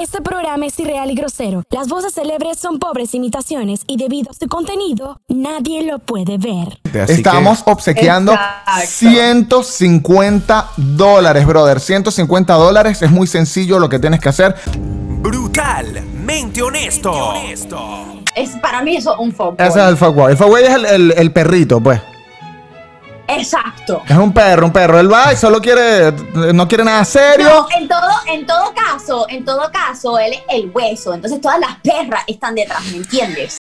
Este programa es irreal y grosero. Las voces célebres son pobres imitaciones y debido a su contenido, nadie lo puede ver. Así Estamos obsequiando Exacto. 150 dólares, brother. 150 dólares. Es muy sencillo lo que tienes que hacer. Brutalmente honesto. Es, para mí eso es un foco. Ese es el fuckboy. El fuckboy es el, el- el perrito, pues. Exacto. Es un perro, un perro. Él va y solo quiere, no quiere nada serio. No, en todo, en todo caso, en todo caso, él es el hueso. Entonces todas las perras están detrás, ¿me entiendes?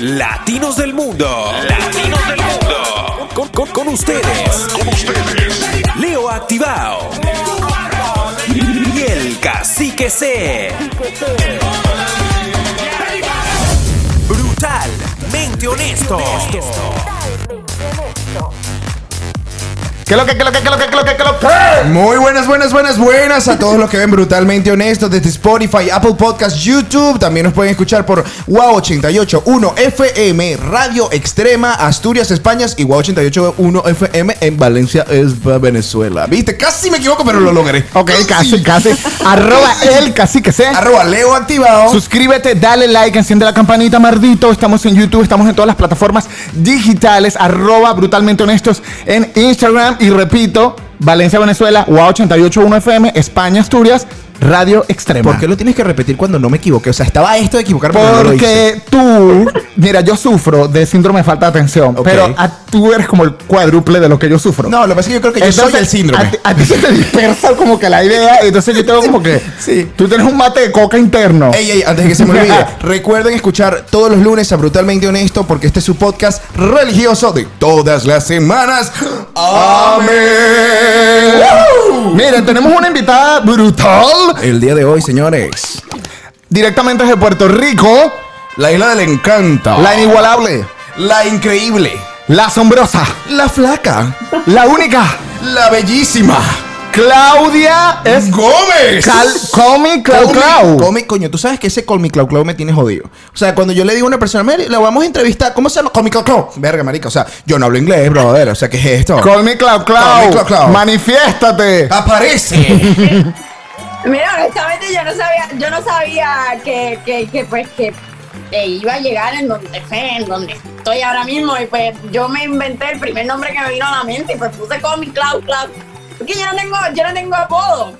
Latinos del mundo. Latinos del mundo. Con, con- con ustedes. Con ustedes. Leo Activado. Y el cacique C. Brutalmente honesto. ¿Qué lo que, qué lo que, qué lo que, qué lo que, qué lo que? Muy buenas, buenas, buenas, buenas a todos los que ven brutalmente honestos desde Spotify, Apple Podcast, YouTube. También nos pueden escuchar por Wow 881 FM, Radio Extrema, Asturias, España y Wow 881 FM en Valencia, Venezuela. ¿Viste? Casi me equivoco, pero lo logré. Ok, casi, casi. Arroba el cacique C. Arroba Leo activado. Suscríbete, dale like, enciende la campanita, mardito. Estamos en YouTube, estamos en todas las plataformas digitales. Arroba brutalmente honestos en Instagram. Y repito, Valencia, Venezuela, UA 881 FM, España, Asturias, Radio Extrema. ¿Por qué lo tienes que repetir cuando no me equivoqué? O sea, estaba esto de equivocarme. pero no lo hice. Porque tú, mira, yo sufro de síndrome de falta de atención, Ok. pero a- tú eres como el cuádruple de lo que yo sufro. No, lo que pasa es que yo creo que yo soy Entonces, el síndrome. A ti, a ti se te dispersa como que la idea, entonces yo tengo como que. Sí. Tú tienes un mate de coca interno. Ey, ey, antes de que se me olvide, recuerden escuchar todos los lunes a Brutalmente Honesto porque este es su podcast religioso de todas las semanas. Amén. Miren, tenemos una invitada brutal El día de hoy, señores, directamente desde Puerto Rico, la isla del encanto, la inigualable, la increíble, la asombrosa, la flaca, la única, la bellísima, Claudia es Gómez. Cal Comi Clau Call me- Clau. me- coño, tú sabes que ese Call Me Clau Clau me tiene jodido. O sea, cuando yo le digo a una persona, "Mire, la vamos a entrevistar, ¿cómo se llama? Me Clau Clau. Verga, marica, o sea, yo no hablo inglés, brother. O sea, ¿qué es esto? Call me Clau Call me Clau. Clau Clau. Manifiéstate. ¡Aparece! Mira, honestamente yo no sabía, yo no sabía que, que, que, pues que eh, iba a llegar en donde fue, en donde estoy ahora mismo y pues yo me inventé el primer nombre que me vino a la mente y pues puse como mi Cloud Cloud. Porque yo no tengo, yo no tengo apodo.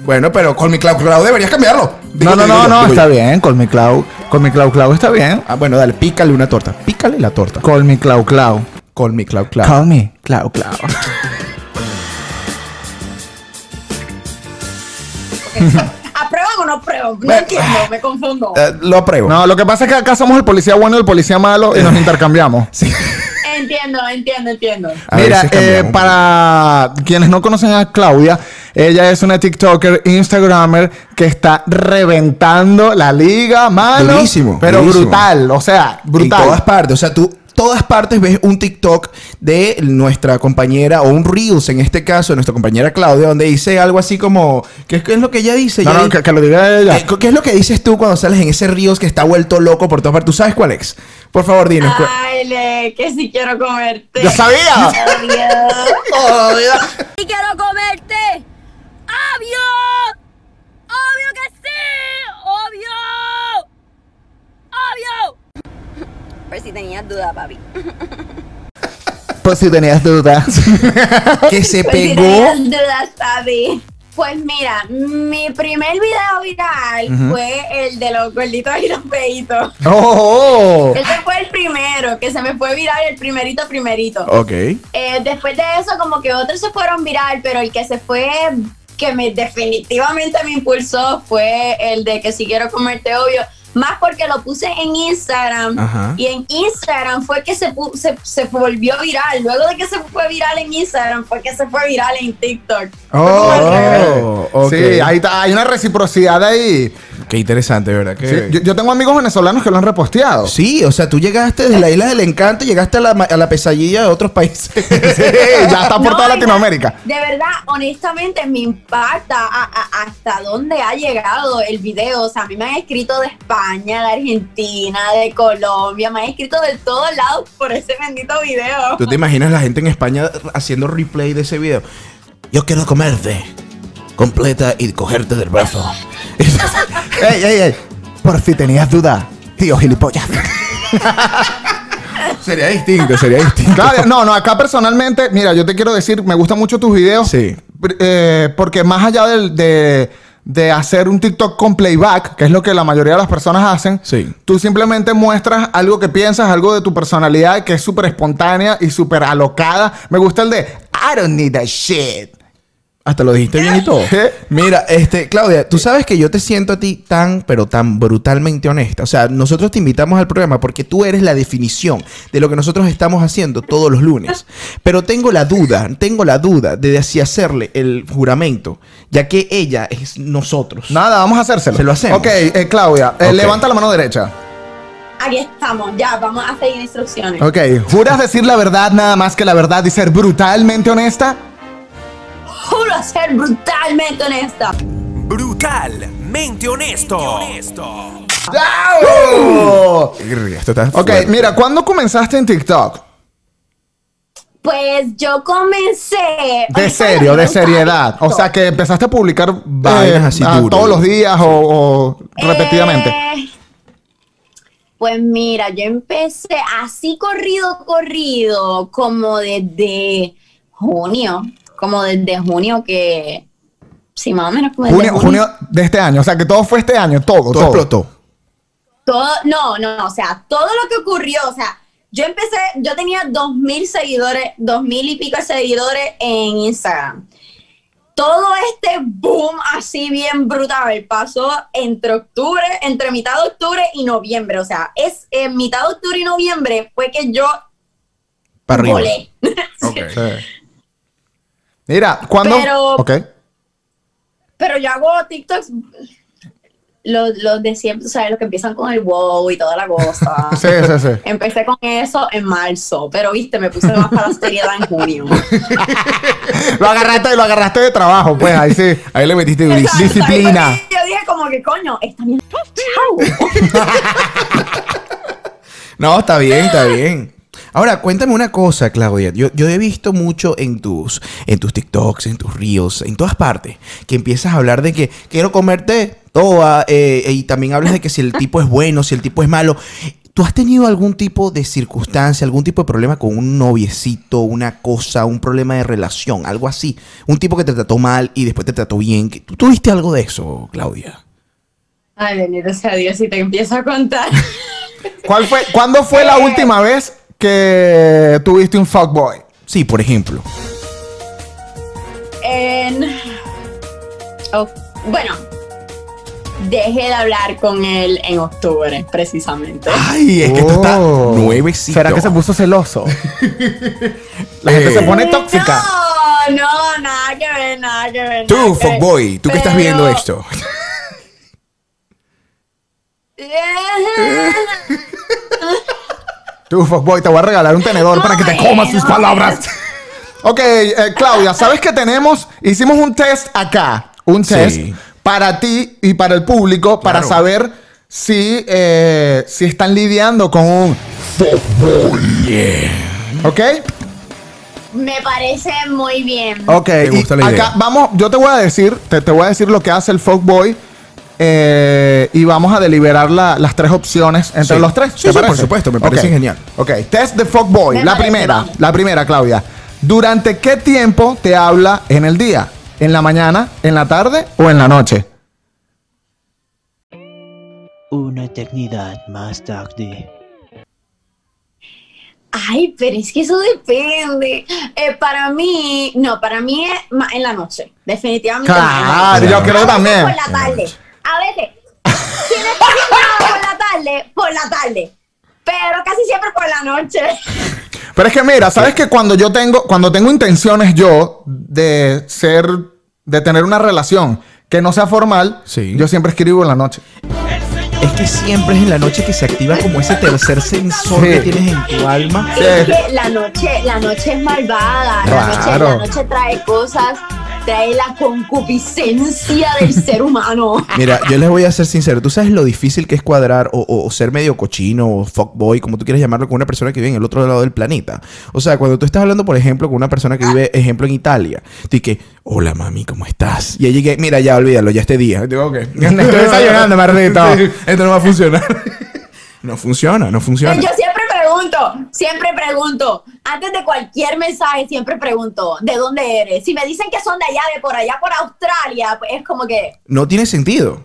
bueno, pero Call Me Clau Clau deberías cambiarlo. Digo No, no, no, no, está yo. bien. Call me Clau. Call me Clau Clau está bien. Ah, bueno, dale, pícale una torta. Pícale la torta. Call me Clau Clau. Call Me Clau Clau. Call me Clau Clau. ¿Aprueban o no aprueban? No entiendo, me confundo. Eh, lo apruebo. No, lo que pasa es que acá somos el policía bueno y el policía malo y nos intercambiamos. Sí. Entiendo, entiendo, entiendo. A Mira, eh, para quienes no conocen a Claudia, ella es una TikToker, Instagramer que está reventando la liga, mano. Durísimo, Pero durísimo. brutal, o sea, brutal. En todas partes. O sea, tú todas partes ves un TikTok de nuestra compañera, o un Reels en este caso, de nuestra compañera Claudia, donde dice algo así como. ¿Qué es, qué es lo que ella dice? No, Ella no, dice- que, que lo diga ella. ¿Qué es lo que dices tú cuando sales en ese Reels que está vuelto loco por todas partes? ¿Tú sabes cuál es? Por favor, dinos. Ay, le, que si quiero comerte. ¡Yo sabía! Obvio. ¡Y quiero comerte! ¡Obvio! ¡Obvio que sí! ¡Obvio! ¡Obvio! Por si tenías duda, papi. Pues si tenías dudas. que se Pues si pegó. tenías dudas, papi. Pues mira, mi primer video viral fue el de los gorditos y los feitos. ¡Oh! Ese fue el primero, que se me fue viral el primerito primerito. Ok. Eh, después de eso, como que otros se fueron viral, pero el que se fue, que me definitivamente me impulsó, fue el de que si quiero comerte obvio. Más porque lo puse en Instagram Ajá. y en Instagram fue que se, se, se volvió viral. Luego de que se fue viral en Instagram fue que se fue viral en TikTok. Oh, ok. Sí, ahí está, hay una reciprocidad ahí. Qué interesante, ¿verdad? Sí, Que- yo, yo tengo amigos venezolanos que lo han reposteado. Sí, o sea, tú llegaste desde la isla del encanto y llegaste a la, a la pesadilla de otros países. Sí, ya está por No, toda Latinoamérica. De verdad, honestamente, me impacta a- a- hasta dónde ha llegado el video. O sea, a mí me han escrito de España, de Argentina, de Colombia, me han escrito de todos lados por ese bendito video. ¿Tú te imaginas la gente en España haciendo replay de ese video? Yo quiero comerte. completa y cogerte del brazo. ¡Ey, ey, ey! Por si tenías duda, tío gilipollas. sería distinto, sería distinto. Claudia, no, no, acá personalmente, mira, yo te quiero decir, me gustan mucho tus videos. Sí. Eh, porque más allá del- de, de hacer un TikTok con playback, que es lo que la mayoría de las personas hacen, Sí. tú simplemente muestras algo que piensas, algo de tu personalidad que es súper espontánea y súper alocada. Me gusta el de I don't need that shit. Hasta lo dijiste bien y todo. Mira, este, Claudia, tú sabes que yo te siento a ti tan, pero tan brutalmente honesta. O sea, nosotros te invitamos al programa porque tú eres la definición de lo que nosotros estamos haciendo todos los lunes. Pero tengo la duda, tengo la duda de si hacerle el juramento, ya que ella es nosotros. Nada, vamos a hacérselo. Se lo hacemos. Ok, eh, Claudia, eh, levanta la mano derecha. Aquí estamos, ya, vamos a seguir instrucciones. Ok, ¿juras decir la verdad nada más que la verdad y ser brutalmente honesta? Juro ser brutalmente honesta. Brutalmente honesto. ¡Bravo! Esto está Ok, fuerte. mira, ¿cuándo comenzaste en TikTok? Pues yo comencé. De serio, de seriedad. O sea, que empezaste a publicar Vainas eh, así ah, todos los días o, o repetidamente. Eh, pues mira, yo empecé así corrido, corrido, como desde junio, como desde junio que, sí, más o menos como desde junio, junio de este año. O sea, que todo fue este año, todo, Todo todo. explotó. Todo, no, no, o sea, todo lo que ocurrió, o sea, yo empecé, yo tenía dos mil seguidores, dos mil y pico de seguidores en Instagram. Todo este boom así bien brutal pasó entre octubre, entre mitad de octubre y noviembre. O sea, es en mitad de octubre y noviembre fue que yo Para arriba. volé. Ok. Sí. Mira, ¿cuándo? Pero- Ok. Pero yo hago TikToks, los, los de siempre, ¿sabes? Los que empiezan con el wow y toda la cosa. Sí, sí, sí. Empecé con eso en marzo, pero viste, me puse más para la seriedad en junio. Lo agarraste, lo agarraste de trabajo, pues, ahí sí. Ahí le metiste Exacto. Disciplina. Yo dije como que coño, esta mierda. Chao. No, está bien, está bien. Ahora, cuéntame una cosa, Claudia. Yo, yo he visto mucho en tus, en tus TikToks, en tus Reels, en todas partes, que empiezas a hablar de que quiero comerte toda, eh, y también hablas de que si el tipo es bueno, si el tipo es malo. ¿Tú has tenido algún tipo de circunstancia, algún tipo de problema con un noviecito, una cosa, un problema de relación, algo así? Un tipo que te trató mal y después te trató bien. ¿Tú tuviste algo de eso, Claudia? Ay, bendito sea Dios, si te empiezo a contar. ¿Cuál fue, ¿Cuándo fue la Eh. última vez que tuviste un fuckboy? Sí, por ejemplo. En... oh, bueno, dejé de hablar con él en octubre, precisamente. Ay, es que esto está Oh. nuevecito. ¿Será que se puso celoso? La gente Eh. se pone tóxica. No, no, nada que ver, nada que ver. Tú, fuckboy, tú que estás Pero- viendo esto. Tú, fuckboy, te voy a regalar un tenedor para que te No, comas no. palabras. ok, eh, Claudia, ¿sabes qué tenemos? Hicimos un test acá. Un Sí. test para ti y para el público para Claro. saber si, eh, si están lidiando con un Yeah. ¿Ok? Me parece muy bien. Ok, Me y gusta la idea. acá vamos, yo te voy a decir, te, te voy a decir lo que hace el fuckboy eh, y vamos a deliberar la- las tres opciones entre Sí. los tres. Sí, sí, por supuesto, me parece Ok. genial. Ok, test de Me la parece, primera, la primera, Claudia. ¿Durante qué tiempo te habla en el día? ¿En la mañana, en la tarde o en la noche? Una eternidad más tarde. Ay, pero es que eso depende. Eh, para mí, no, para mí es en la noche. Definitivamente. más en la Claro, yo creo también. Por la tarde. A veces. Nada por la tarde, por la tarde. Pero casi siempre por la noche. Pero es que mira, sabes que cuando yo tengo, cuando tengo intenciones yo de ser, de tener una relación que no sea formal, Sí. yo siempre escribo en la noche. Es que siempre es en la noche que se activa como ese tercer sensor Sí. que tienes en tu alma. Sí. Es que la noche, la noche es malvada. La, noche, Claro. la noche trae cosas trae la concupiscencia del ser humano. Mira, yo les voy a ser sincero. ¿Tú sabes lo difícil que es cuadrar o, o- o ser medio cochino o fuckboy, como tú quieres llamarlo, con una persona que vive en el otro lado del planeta? O sea, cuando tú estás hablando, por ejemplo, con una persona que vive, ejemplo, en Italia, tú dices, hola mami, ¿cómo estás? Y ahí llegué, mira, ya olvídalo, ya este día. Digo, ok. Estoy desayunando, mardito. Sí, esto no va a funcionar. no funciona, no funciona. Yo siempre pregunto, siempre pregunto, antes de cualquier mensaje, siempre pregunto, ¿de dónde eres? Si me dicen que son de allá, de por allá, por Australia, pues es como que, No tiene sentido.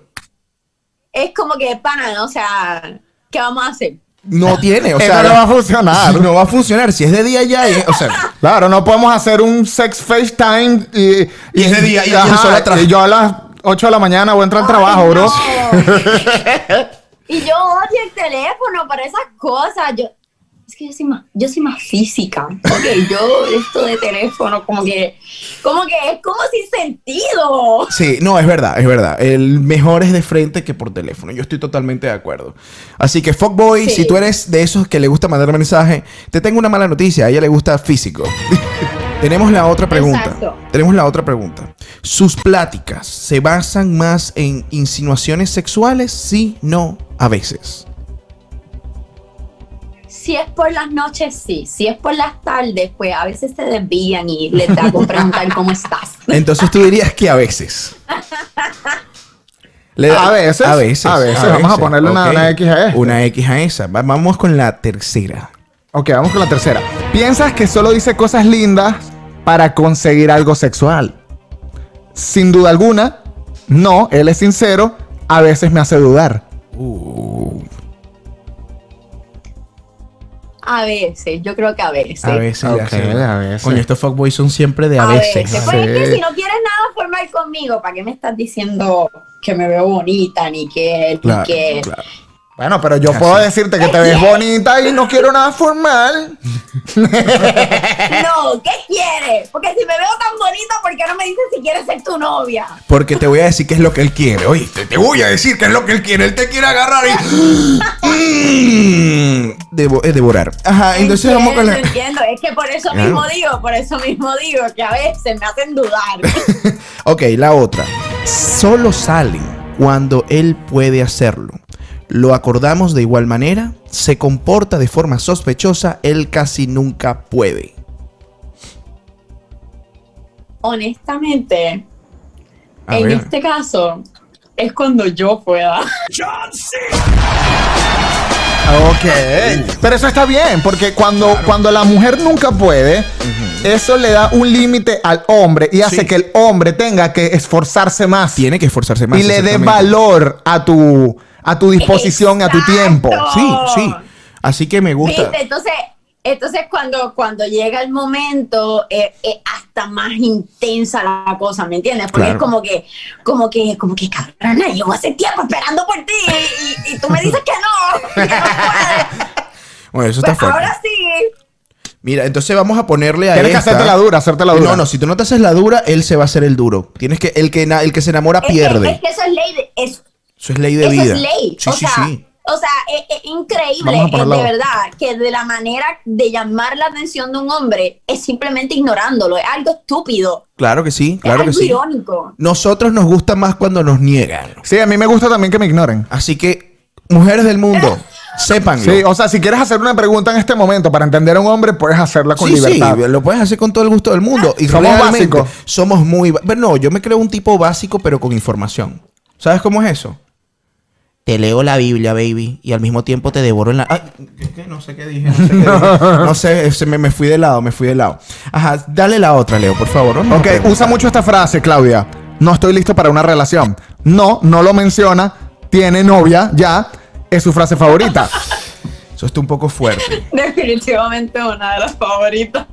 es como que, pana, o sea, ¿qué vamos a hacer? No tiene, o Eso sea, no va a funcionar. No va a funcionar. Si es de día ya, es- o sea, Claro, no podemos hacer un sex FaceTime y, Y ese día, y ajá, y yo a las 8 de la mañana voy a entrar al trabajo, bro. no. y yo odio el teléfono para esas cosas. Yo, es que yo soy más, yo soy más física. Ok, yo esto de teléfono, como que, como que es como sin sentido. Sí, no, es verdad, es verdad. El mejor es de frente que por teléfono. Yo estoy totalmente de acuerdo. Así que, fuckboy, Sí. si tú eres de esos que le gusta mandar mensaje, te tengo una mala noticia. A ella le gusta físico. Tenemos la otra pregunta. Exacto. Tenemos la otra pregunta. ¿Sus pláticas se basan más en insinuaciones sexuales? Sí, no, a veces. Si es por las noches, sí. Si es por las tardes, pues a veces se desvían y les da con preguntar cómo estás. Entonces tú dirías que a veces. Le- A veces, A veces. a veces. Vamos a ponerle una- X a esta. Una X a esa. Va- Vamos con la tercera. Ok, vamos con la tercera. ¿Piensas que solo dice cosas lindas para conseguir algo sexual? Sin duda alguna, no, él es sincero, a veces me hace dudar. A veces, yo creo que a veces. A veces. Ok, ya sé. a veces. Coño, estos fuckboys son siempre de a, A veces. veces. Pues es que si no quieres nada formal conmigo, ¿para qué me estás diciendo que me veo bonita, ni que, ni Claro, que... claro. Bueno, pero yo puedo decirte que te ves bonita y no quiero nada formal. No, ¿qué quieres? Porque si me veo tan bonita, ¿por qué no me dices si quieres ser tu novia? Porque te voy a decir qué es lo que él quiere. Oye, te, te voy a decir qué es lo que él quiere. Él te quiere agarrar y. Mm, devo- eh, devorar. Ajá, entonces entiendo, vamos con la. entiendo. Es que por eso Claro. mismo digo, por eso mismo digo que a veces me hacen dudar. Ok, la otra. Solo salen cuando él puede hacerlo. Lo acordamos de igual manera. Se comporta de forma sospechosa. Él casi nunca puede. Honestamente, A en ver. este caso, es cuando yo pueda. Ok. Pero eso está bien, porque cuando, cuando la mujer nunca puede, eso le da un límite al hombre y hace Sí. que el hombre tenga que esforzarse más. Tiene que esforzarse más. y le dé exactamente. valor a tu, a tu disposición, a tu tiempo. Sí, sí. Así que me gusta. ¿Viste? Entonces, entonces cuando, cuando llega el momento, eh, es hasta más intensa la cosa, ¿me entiendes? Porque Claro. es como que, como que, como que, cabrona, yo hace tiempo esperando por ti y, y- y tú me dices que no, que no puedes. Bueno, eso está Pues fuerte. ahora sí. Mira, entonces vamos a ponerle a Tienes que hacerte la dura, hacerte la dura. No, no, si tú no te haces la dura, él se va a hacer el duro. Tienes que el que na- el que se enamora Es que, pierde. es que eso es ley de, es, Eso es ley de eso vida. es ley. Sí, o sí, sea, sí. O sea, es, es increíble, es ponerla de verdad, que de la manera de llamar la atención de un hombre es simplemente ignorándolo, es algo estúpido, Claro que sí, es claro que algo sí. irónico. Nosotros nos gusta más cuando nos niegan. Sí, a mí me gusta también que me ignoren. Así que, mujeres del mundo, sépanlo. Sí, o sea, si quieres hacer una pregunta en este momento para entender a un hombre, puedes hacerla con Sí, sí, libertad. lo puedes hacer con todo el gusto del mundo. Y Somos realmente básicos. somos muy... Pero no, yo me creo un tipo básico, pero con información. ¿Sabes cómo es eso? Te leo la Biblia, baby, y al mismo tiempo te devoro en la... Ay, ¿qué, qué? No sé qué dije, no sé qué dije. No sé, se me, me fui de lado, me fui de lado. Ajá, dale la otra, Leo, por favor. A Ok, usa mucho esta frase, Claudia. No estoy listo para una relación. No, no lo menciona. Tiene novia, ya. Es su frase favorita. Eso está un poco fuerte. Definitivamente una de las favoritas.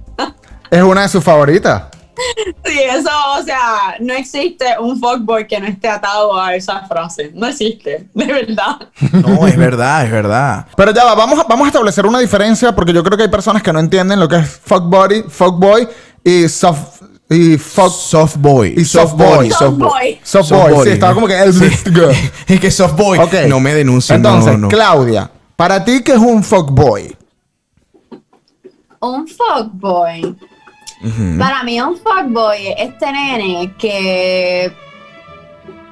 Es una de sus favoritas. Sí, eso, o sea, no existe un fuckboy que no esté atado a esa frase. No existe, de verdad. No, es verdad, es verdad. Pero ya va, vamos a, vamos a establecer una diferencia porque yo creo que hay personas que no entienden lo que es fuck body, fuck boy y soft y fuck Soft boy. y soft boy. Soft boy. Soft Soft boy, boy. sí, estaba como que el Sí. girl. Es que soft boy. Ok. No me denuncien. Entonces, no, no. Claudia, para ti, ¿qué es un fuck boy? Un fuckboy. Para mí un fuckboy es este nene que,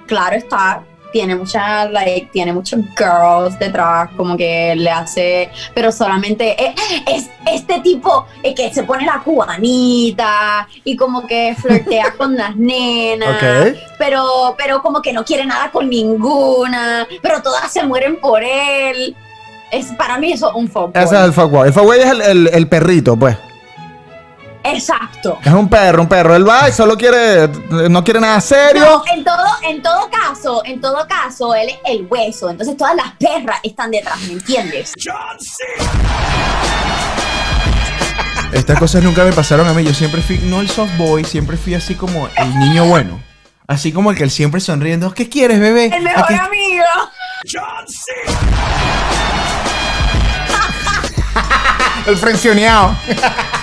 claro está, tiene muchas, like, tiene muchos girls detrás, como que le hace, pero solamente es, es este tipo eh, que se pone la cubanita y como que flirtea con las nenas, Ok. pero, pero como que no quiere nada con ninguna, pero todas se mueren por él. Es, para mí eso es un fuckboy. Ese es el fuckboy. El fuckboy es el, el- el perrito, pues. Exacto. Es un perro, un perro. Él va y solo quiere, no quiere nada serio. No, en todo, en todo caso, en todo caso, él es el hueso. Entonces todas las perras están detrás, ¿me entiendes? Estas cosas nunca me pasaron a mí. Yo siempre fui, no el soft boy, siempre fui así como el niño bueno. Así como el que él siempre sonriendo. ¿Qué quieres, bebé? El mejor amigo. El frencioneado.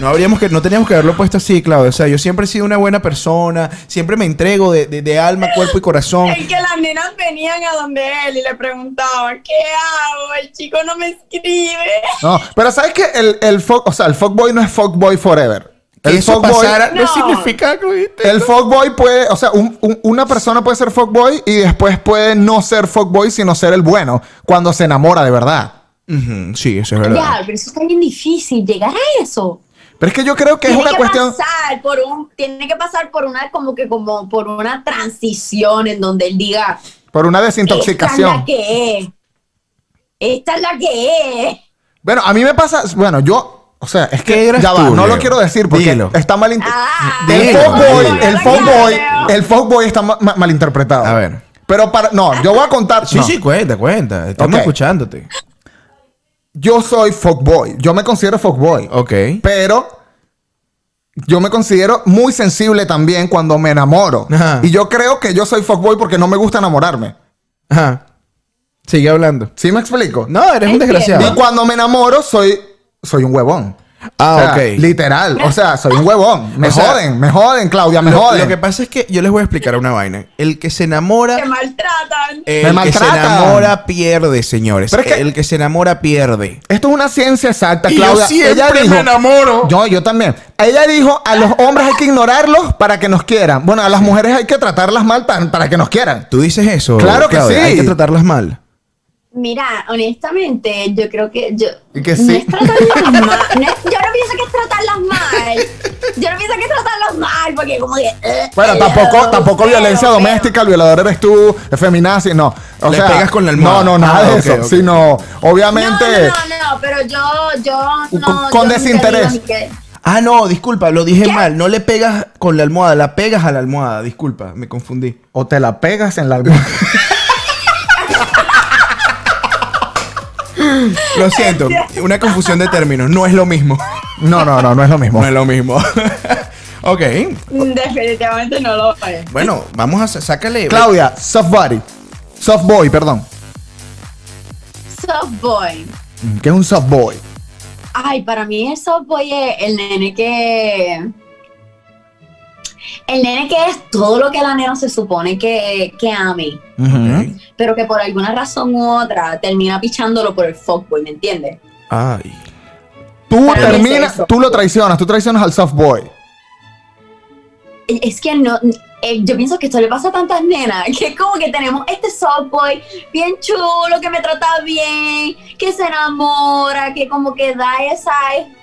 No habríamos que, no teníamos que haberlo puesto así, Claudio. O sea, yo siempre he sido una buena persona, siempre me entrego de, de- de alma, cuerpo y corazón. El que las nenas venían a donde él y le preguntaban, ¿qué hago? El chico no me escribe. No, pero ¿sabes que el, el o sea, el fuckboy no es fuckboy forever? Que El fuckboy, no, No. significa que el fuckboy puede, o sea, un- un- una persona puede ser fuckboy y después puede no ser fuckboy, sino ser el bueno, cuando se enamora de verdad. Sí, eso es verdad. Ya, pero eso está bien difícil, llegar a eso. Pero es que yo creo que es una que cuestión... pasar por un, tiene que pasar por una, como que como por una transición en donde él diga, Por una esta es desintoxicación. la que es. Esta es la que es. Bueno, a mí me pasa, bueno, yo, o sea, es ¿Qué que ya va, no lo quiero decir porque Dilo. está mal Ah, el fuckboy, el fuckboy, el fuckboy está ma- ma- malinterpretado. A ver. Pero para no, yo voy a contar, Sí, no. sí, cuenta, cuenta. Estamos Ok. escuchándote. Yo soy fuckboy, yo me considero fuckboy. Ok. Pero yo me considero muy sensible también cuando me enamoro. Ajá. Y yo creo que yo soy fuckboy porque no me gusta enamorarme. Ajá. Sigue hablando. ¿Sí me explico? No, eres un desgraciado. Y cuando me enamoro, soy, soy un huevón. Ah, O sea, ok. Literal. O sea, soy un huevón. Me O sea, joden, me joden, Claudia, me Lo, joden. lo que pasa es que yo les voy a explicar una vaina. El que se enamora, Te maltratan. el Me que se maltratan. enamora pierde, señores. Pero es que- el que se enamora pierde. Esto es una ciencia exacta, Y Claudia. yo siempre Ella dijo, me enamoro. Yo, yo también. Ella dijo, a los hombres hay que ignorarlos para que nos quieran. Bueno, a las mujeres hay que tratarlas mal para, para que nos quieran. ¿Tú dices eso? Claro que Claudia? sí. Hay que tratarlas mal. Mira, honestamente, yo creo que yo. Y que No sí. es tratarlas mal. no es- yo no pienso que es tratarlas mal. Yo no pienso que es tratarlas mal, porque como que. eh, Bueno, eh, tampoco, tampoco pero, violencia pero- doméstica, el violador eres tú, feminazi, no. O Le sea, pegas con la almohada. No, no, nada Ah, de eso. Sino, obviamente. No, no, no, pero yo, yo Con- no. con yo desinterés. Ah, no, disculpa, lo dije mal. No le pegas con la almohada, la pegas a la almohada. Disculpa, me confundí. O te la pegas en la almohada. Lo siento, una confusión de términos. No es lo mismo. No, no, no, no es lo mismo. No es lo mismo. ok, Definitivamente no lo es. bueno, vamos a sácale. Claudia, soft body. Soft boy, perdón. Soft boy. ¿Qué es un soft boy? Ay, para mí el soft boy es el nene que. El nene que es todo lo que la nena se supone que, que ame. Pero que por alguna razón u otra termina pichándolo por el fuckboy, ¿me entiendes? Ay. Tú es terminas, tú lo traicionas, tú traicionas al soft boy. Es que no, eh, yo pienso que esto le pasa a tantas nenas, que es como que tenemos este soft boy bien chulo, que me trata bien, que se enamora, que como que da esa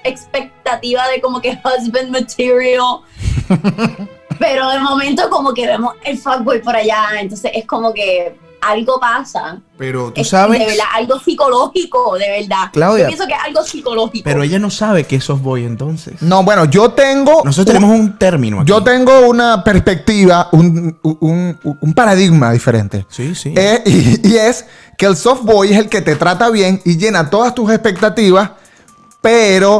expectativa de como que husband material. Pero de momento como que vemos el fuckboy por allá, entonces es como que algo pasa. Pero tú Es sabes. De verdad, algo psicológico, de verdad. Claudia. Yo pienso que es algo psicológico. Pero ella no sabe que sos boy entonces. No, bueno, yo tengo. Nosotros tenemos un término aquí. Yo tengo una perspectiva, un, un- un paradigma diferente. Sí, sí. Eh, y, y es que el soft boy es el que te trata bien y llena todas tus expectativas, pero,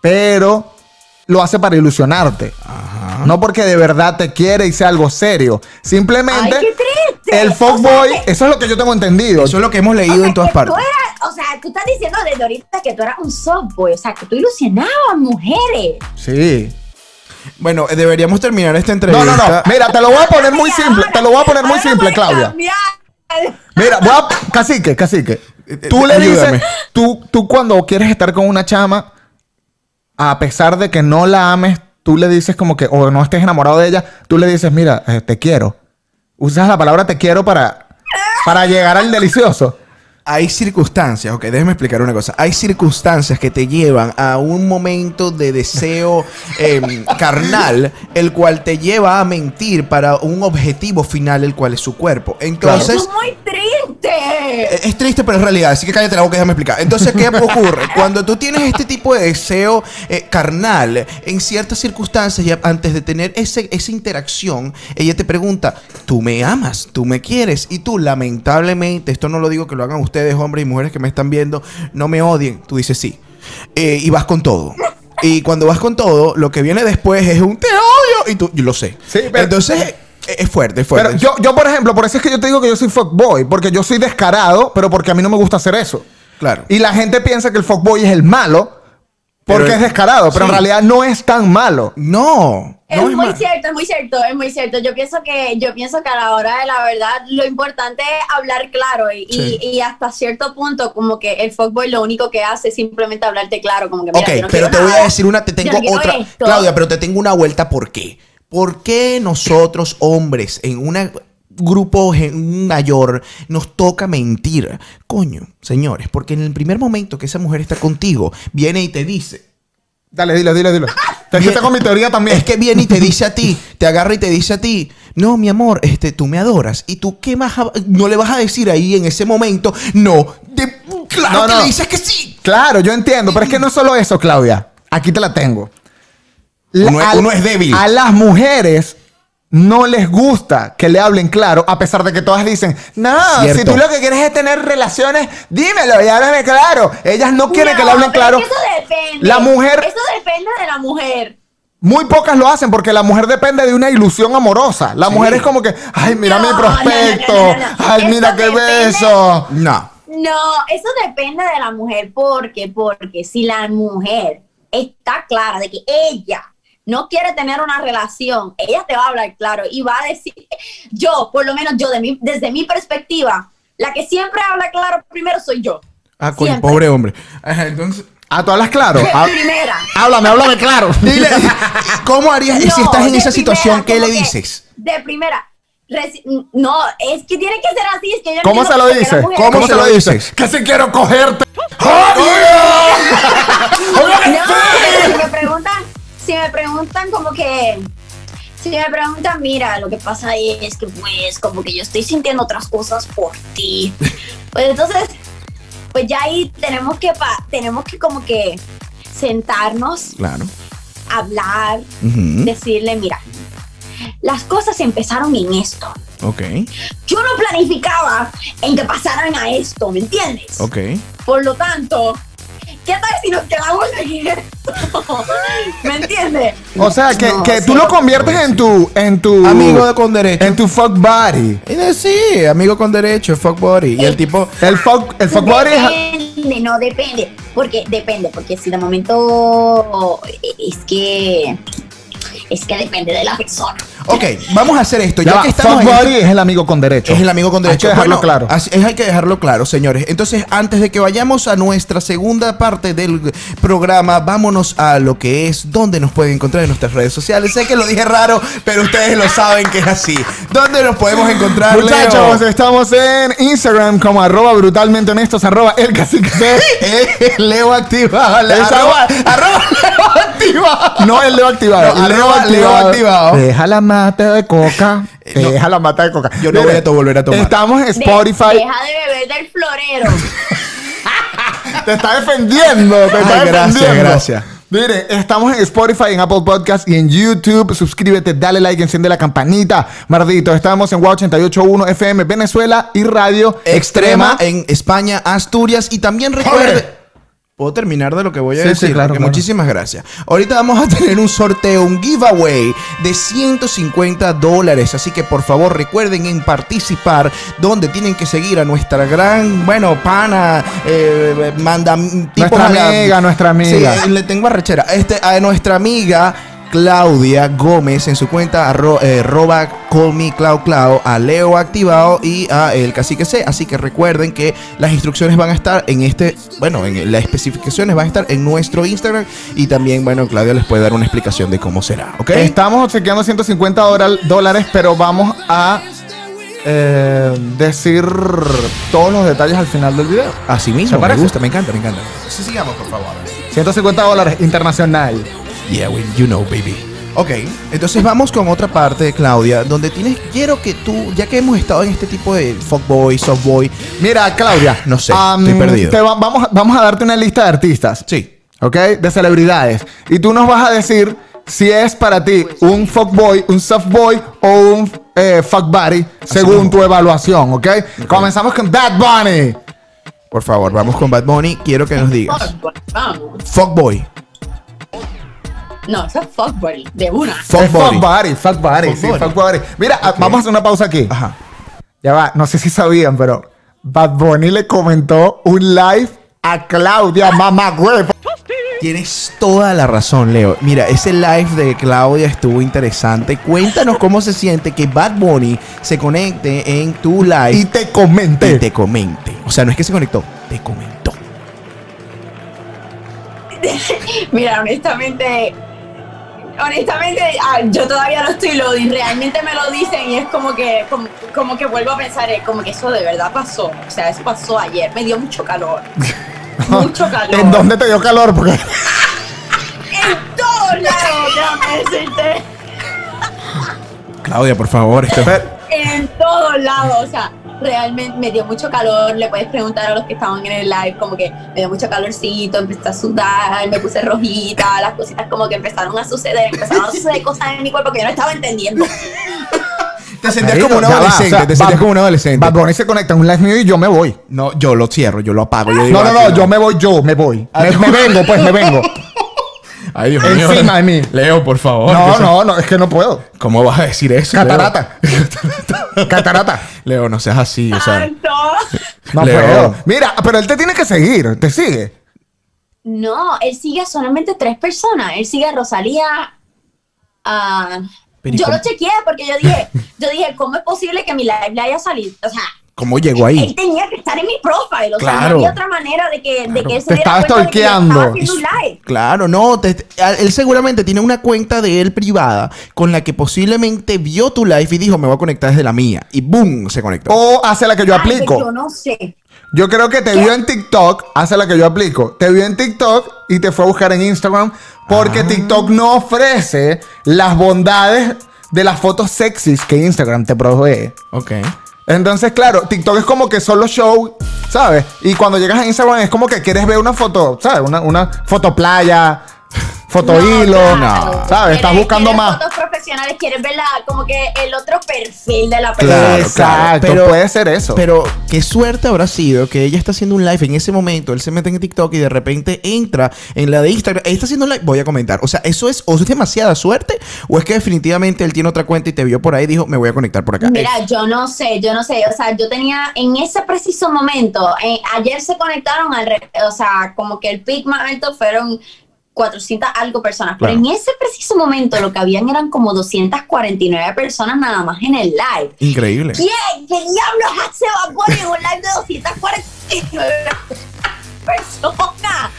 pero lo hace para ilusionarte. No porque de verdad te quiere y sea algo serio. Simplemente Ay, qué triste. el O fuck sea, boy, que- eso es lo que yo tengo entendido. Eso es lo que hemos O leído sea, en todas partes. Eras, o sea, tú estás diciendo desde ahorita que tú eras un softboy, o sea, que tú ilusionabas mujeres. Sí. Bueno, eh, deberíamos terminar esta No, entrevista. no, no. Mira, te lo voy a poner muy simple. Te lo voy a poner muy simple, Claudia. Mira, voy a. Cacique, cacique. Eh, Tú le ayúdame. dices. Tú, tú cuando quieres estar con una chama. A pesar de que no la ames, tú le dices como que, o no estés enamorado de ella, tú le dices, mira, eh, te quiero. Usas la palabra te quiero para, para llegar al delicioso. Hay circunstancias, ok, déjeme explicar una cosa. Hay circunstancias que te llevan a un momento de deseo em, carnal, el cual te lleva a mentir para un objetivo final, el cual es su cuerpo. Entonces, Eso es muy triste. Eh, Es triste, pero es realidad. Así que cállate la boca y déjame explicar. Entonces, ¿qué ocurre? Cuando tú tienes este tipo de deseo eh, carnal, en ciertas circunstancias, ya antes de tener ese, esa interacción, ella te pregunta, ¿tú me amas? ¿Tú me quieres? Y tú, lamentablemente, esto no lo digo que lo hagan ustedes, hombres y mujeres que me están viendo, no me odien. Tú dices sí. Eh, y vas con todo. Y cuando vas con todo, lo que viene después es un te odio. Y tú, yo lo sé. Sí, pero- Entonces, eh, es fuerte, es fuerte. Pero yo, yo, por ejemplo, por eso es que yo te digo que yo soy fuckboy, porque yo soy descarado, pero porque a mí no me gusta hacer eso. Claro. Y la gente piensa que el fuckboy es el malo porque Pero- es descarado, pero sí. en realidad no es tan malo. No. Es no muy mal. cierto, es muy cierto, es muy cierto. Yo pienso que, yo pienso que a la hora de la verdad, lo importante es hablar claro y, Sí. y, y hasta cierto punto, como que el fuckboy lo único que hace es simplemente hablarte claro, como que mira, Ok, yo no pero te voy a decir una, te tengo no otra. esto. Claudia, pero te tengo una vuelta, ¿por qué? ¿Por qué nosotros, hombres, en un grupo mayor, nos toca mentir? Coño, señores, porque en el primer momento que esa mujer está contigo, viene y te dice. Dale, dilo, dilo, dilo. Te Bien. con mi teoría también. Es que viene y te dice a ti, te agarra y te dice a ti, no, mi amor, este, tú me adoras. ¿Y tú qué más? No le vas a decir ahí en ese momento, no, de- claro No, que no. le dices que sí. Claro, yo entiendo, pero es que no es solo eso, Claudia. Aquí te la tengo. La- Uno es- al- uno es débil. A las mujeres no les gusta que le hablen claro, a pesar de que todas dicen, no, Cierto. si tú lo que quieres es tener relaciones, dímelo y háblame claro. Ellas no quieren que le hablen claro. es que eso depende. La mujer, Eso depende de la mujer. muy pocas lo hacen porque la mujer depende de una ilusión amorosa. La mujer es como que, ay, mira No, mi prospecto, no, no, no, no. ay, mira Eso qué depende- beso. No. No, eso depende de la mujer, porque, porque si la mujer está clara de que ella no quiere tener una relación, ella te va a hablar claro y va a decir, yo, por lo menos yo, de mi, desde mi perspectiva, la que siempre habla claro primero soy yo. Ah, Siempre. pobre hombre. Entonces. A tú hablas claro. De Ha- primera. háblame, háblame claro. Dile, ¿cómo harías si estás en esa situación? primera, ¿Qué le dices? De primera. reci- No, es que tiene que ser así. Es que yo no ¿Cómo se lo dices? ¿Cómo ¿Cómo se se lo dices? dices? Que si quiero cogerte. No, pero si me preguntan, si me preguntan como que, si me preguntan, mira, lo que pasa es que pues como que yo estoy sintiendo otras cosas por ti. Pues entonces, pues ya ahí tenemos que, pa- tenemos que como que sentarnos, Claro. hablar, decirle, mira, las cosas empezaron en esto. Ok. Yo no planificaba en que pasaran a esto, ¿me entiendes? Ok. Por lo tanto, ¿qué tal si nos quedamos esto? ¿Me entiendes? O sea, que, No, que tú sí. lo conviertes en tu, en tu... Amigo de con derecho. En tu fuck body. Sí, amigo con derecho, fuck body. Y el tipo. El fuck, el fuck body es... Depende, no depende. Porque depende, porque si de momento es que es que depende de la persona. Ok, vamos a hacer esto. Ya Ya, que estamos es el amigo con derecho. Es el amigo con derecho. Hay que dejarlo Bueno, claro. así- es, hay que dejarlo claro, señores. Entonces, antes de que vayamos a nuestra segunda parte del programa, vámonos a lo que es donde nos pueden encontrar en nuestras redes sociales. Sé que lo dije raro, pero ustedes lo saben que es así. ¿Dónde nos podemos encontrar, Muchachos, Leo? estamos en Instagram como arroba brutalmente honestos, arroba el cacique C. Eh, Leo activado. la- Arroba, arroba Leo activado. No el Leo activado. No, el arroba Leo activado. Deja la mata de coca. No. Deja la mata de coca. Yo no voy a volver a tomar. Estamos en Spotify. deja de beber del florero. Te está defendiendo. Te está Ay, gracias, defendiendo. gracias. Mire, estamos en Spotify, en Apple Podcast y en YouTube. Suscríbete, dale like, enciende la campanita. Mardito, estamos en Wow 881 FM Venezuela y Radio Extrema Extrema. en España, Asturias y también recuerde. ¿Puedo terminar de lo que voy a Sí, sí, decir? claro, claro. Muchísimas gracias. Ahorita vamos a tener un sorteo, un giveaway de 150 dólares. Así que por favor recuerden en participar, donde tienen que seguir a nuestra gran, bueno, pana, eh, manda tipos Nuestra la- amiga, nuestra amiga. Sí, le tengo arrechera. Este, a nuestra amiga Claudia Gómez en su cuenta arro, eh, arroba call me Clau Clau, a Leo Activado y a el Cacique C. Así que recuerden que las instrucciones van a estar en este, bueno, en las especificaciones van a estar en nuestro Instagram y también, bueno, Claudia les puede dar una explicación de cómo será, ¿ok? Estamos chequeando 150 dólar- dólares, pero vamos a eh, decir todos los detalles al final del video. Así mismo, ¿Te me gusta, me encanta, me encanta. Sí, sigamos, por favor. 150 dólares internacional. Yeah, we, you know, baby. Ok, entonces vamos con otra parte de Claudia, donde tienes, quiero que tú, ya que hemos estado en este tipo de fuckboy, softboy, Mira, Claudia. No sé, am, estoy perdido. te va- vamos, vamos a darte una lista de artistas. sí, ¿Ok? De celebridades. Y tú nos vas a decir si es para ti un fuckboy, un softboy o un eh, fuck buddy, según mismo. tu evaluación, ¿ok? Comenzamos con Bad Bunny. por favor, vamos con Bad Bunny, quiero que nos digas. Vamos. Fuckboy, No, eso es fuckboy, de una. Fuck buddy, fuck buddy, Fuck sí, buddy. fuck buddy. Mira, vamos a hacer una pausa aquí. Ajá. Ya va, no sé si sabían, pero Bad Bunny le comentó un live a Claudia Mamagüey. Tienes toda la razón, Leo. Mira, ese live de Claudia estuvo interesante. Cuéntanos cómo se siente que Bad Bunny se conecte en tu live Y te comenté. y te comente. O sea, no es que se conectó, te comentó. Mira, honestamente, honestamente, ah, yo todavía lo estoy loading. Realmente me lo dicen y es como que, como, como que vuelvo a pensar, es como que eso de verdad pasó. O sea, eso pasó ayer. Me dio mucho calor. mucho calor. ¿En dónde te dio calor? Porque En todos lados, déjame decirte. Claudia, por favor, esto. En todos lados. O sea, realmente me dio mucho calor. Le puedes preguntar a los que estaban en el live, como que me dio mucho calorcito, empecé a sudar, me puse rojita, las cositas como que empezaron a suceder, empezaron a suceder cosas en mi cuerpo que yo no estaba entendiendo. Te sentías como un adolescente, o sea, te sentías como un adolescente. Bad Bunny se conecta en un live mío y yo me voy. No, yo lo cierro, yo lo apago. Yo digo, No, no, aquí no, yo me voy, yo me voy. Ah, me vengo, pues me vengo. Ay, Dios Encima de mí. Leo, por favor. No, no, no, es que no puedo. ¿Cómo vas a decir eso? Leo? Catarata. Catarata. Leo, no seas así, o sea. No Leo. puedo. Mira, pero él te tiene que seguir. ¿Te sigue? No, él sigue a solamente tres personas. Él sigue a Rosalía. a- Pero ¿y yo lo chequeé porque yo dije, yo dije, ¿cómo es posible que mi live le haya salido? O sea, ¿Cómo llegó él ahí? tenía que estar en mi profile. O sea, no había otra manera de que, de que él se Te diera estaba cuenta de que yo stalkeando. estaba haciendo un live. Claro, no, te- él seguramente tiene una cuenta de él privada con la que posiblemente vio tu live y dijo, me voy a conectar desde la mía. Y boom, se conectó. O hace la que yo Ay, aplico. Yo no sé. Yo creo que te vio en TikTok, hace la que yo aplico. Te vio en TikTok y te fue a buscar en Instagram porque Ah. TikTok no ofrece las bondades de las fotos sexys que Instagram te provee. Ok. Entonces, claro, TikTok es como que solo show, ¿sabes? Y cuando llegas a Instagram es como que quieres ver una foto, ¿sabes? Una, una foto playa, foto hilo, claro. ¿sabes? Estás buscando quieres más. fotos profesionales, quieres ver la, como que el otro perfil de la Claro, persona. Exacto, puede ser eso. Pero qué suerte habrá sido que ella está haciendo un live en ese momento, él se mete en TikTok y de repente entra en la de Instagram, ella está haciendo un live, voy a comentar. O sea, ¿eso es, o es demasiada suerte? ¿O es que definitivamente él tiene otra cuenta y te vio por ahí y dijo, me voy a conectar por acá? Mira, yo no sé, yo no sé, o sea, yo tenía en ese preciso momento, eh, ayer se conectaron al, re- o sea, como que el pic más alto fueron 400 algo personas, pero en ese preciso momento lo que habían eran como 249 personas nada más en el live. Increíble. ¿Quién? ¿Qué diablos hace Bad en un live de 249 personas?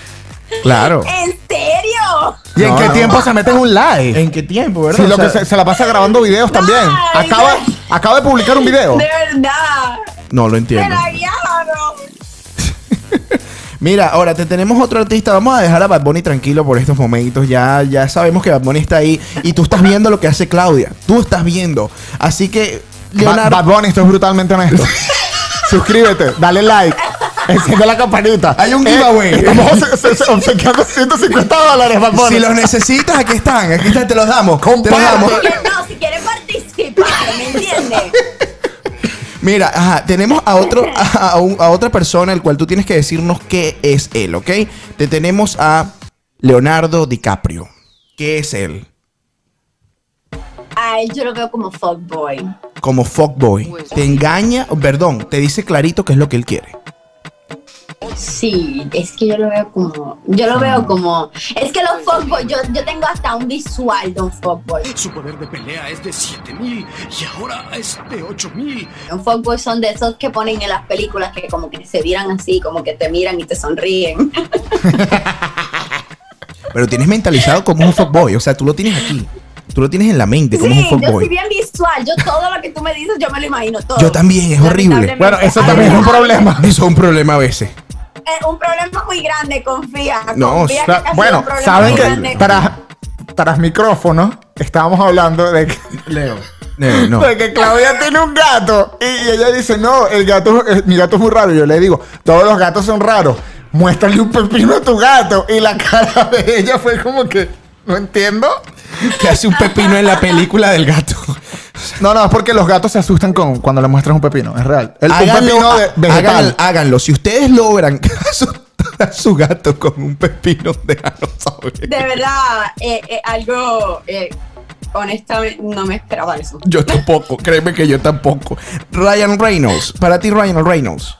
Claro. ¿En serio? ¿Y en qué no. tiempo se mete en un live? ¿En qué tiempo, verdad? Sí, lo O sea, que se, se la pasa grabando videos también. Acaba, acaba de publicar un video. De verdad. No lo entiendo. guiaron. Mira, ahora te tenemos otro artista. Vamos a dejar a Bad Bunny tranquilo por estos momentos. Ya, ya sabemos que Bad Bunny está ahí y tú estás viendo lo que hace Claudia. Tú estás viendo. Así que, Ba- Leonardo. Bad Bunny, esto es brutalmente honesto. Suscríbete, dale like, enciende la campanita. Hay un Eh, giveaway. se- obsequiando 150 dólares, Bad Bunny. si los necesitas, aquí están. Aquí están, te los damos. Te los Comparte. damos. Si quieren- no, si quieren participar, ¿me entiendes? Mira, ajá, tenemos a otro, a, a un- a otra persona, el cual tú tienes que decirnos qué es él, ¿ok? Te tenemos a Leonardo DiCaprio. ¿Qué es él? A él yo lo veo como fuckboy. Como fuckboy. Te engaña, perdón, te dice clarito qué es lo que él quiere. Sí, es que yo lo veo como, yo lo veo como, es que los fuckboys, yo, yo tengo hasta un visual de un fuckboy. Su poder de pelea es de 7000 y ahora es de 8000. Un fuckboy son de esos que ponen en las películas que como que se miran así, como que te miran y te sonríen. Pero tienes mentalizado como un fuckboy. O sea, tú lo tienes aquí. Tú lo tienes en la mente como un Sí, yo soy fuckboy. bien visual, yo todo lo que tú me dices, yo me lo imagino todo. Yo también, es horrible. Bueno, eso también es un problema. Eso es un problema a veces. Es un problema muy grande, confía. No, confía o sea, Bueno, saben que tras, tras micrófono estábamos hablando de que, Leo. Eh, no. de que Claudia tiene un gato y ella dice, no, el gato, eh, mi gato es muy raro. Y yo le digo, todos los gatos son raros. Muéstrale un pepino a tu gato. Y la cara de ella fue como que, no entiendo. Que hace un pepino en la película del gato. No, no, es porque los gatos se asustan con, cuando le muestras un pepino, es real. El un Háganlo, pepino de, vegetal. háganlo. Si ustedes logran asustar a su gato con un pepino, déjanos saber. De verdad, eh, eh, algo, eh, honestamente, no me esperaba eso. Yo tampoco, créeme que yo tampoco. Ryan Reynolds, para ti Ryan Reynolds.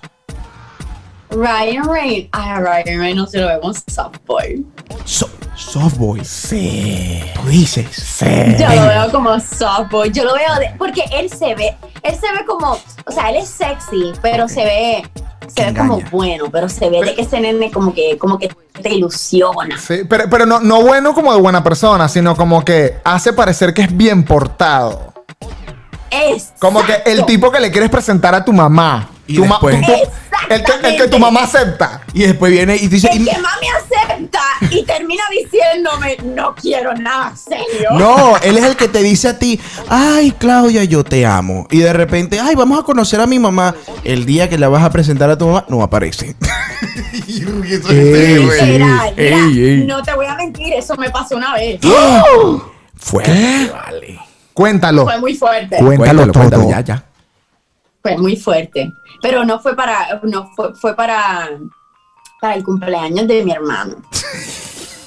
Ryan Reynolds, a Ryan Reynolds se lo vemos softboy. So- softboy. Sí. Tú dices. Sí. Yo lo veo como softboy, yo lo veo de- porque él se ve, él se ve como, o sea, él es sexy, pero se ve, se ve como bueno, pero se ve de que ese nene como que, como que te ilusiona. Sí, pero, pero no, no bueno como de buena persona, sino como que hace parecer que es bien portado. Es Como que el tipo que le quieres presentar a tu mamá. Y Tu ma- después- tu- tu- el, que, el que tu mamá acepta. Y después viene y dice. El y- que mami acepta y termina diciéndome, no quiero nada serio. No, él es el que te dice a ti, ay Claudia, yo te amo. Y de repente, ay, vamos a conocer a mi mamá. El día que la vas a presentar a tu mamá, no aparece. Ey, Literal, mira, Ey, ey. no te voy a mentir, eso me pasó una vez. Fuerte, vale. Cuéntalo. Fue muy fuerte. Cuéntalo todo. ya, ya. Fue muy fuerte. Pero no fue para, no fue, fue para, para el cumpleaños de mi hermano.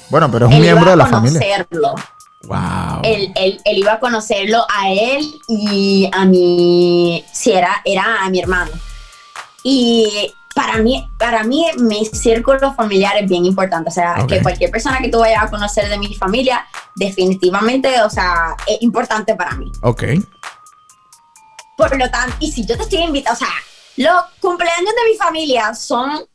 Bueno, pero es un miembro de la familia. conocerlo. Wow. Él, él- él iba a conocerlo a él y a mi, sí, era, era a mi hermano. Y para mí, para mí, mi círculo familiar es bien importante. O sea, Ok. que cualquier persona que tú vayas a conocer de mi familia, definitivamente, o sea, es importante para mí. Ok. Por lo tanto, y si yo te estoy invitando, o sea, los cumpleaños de mi familia son,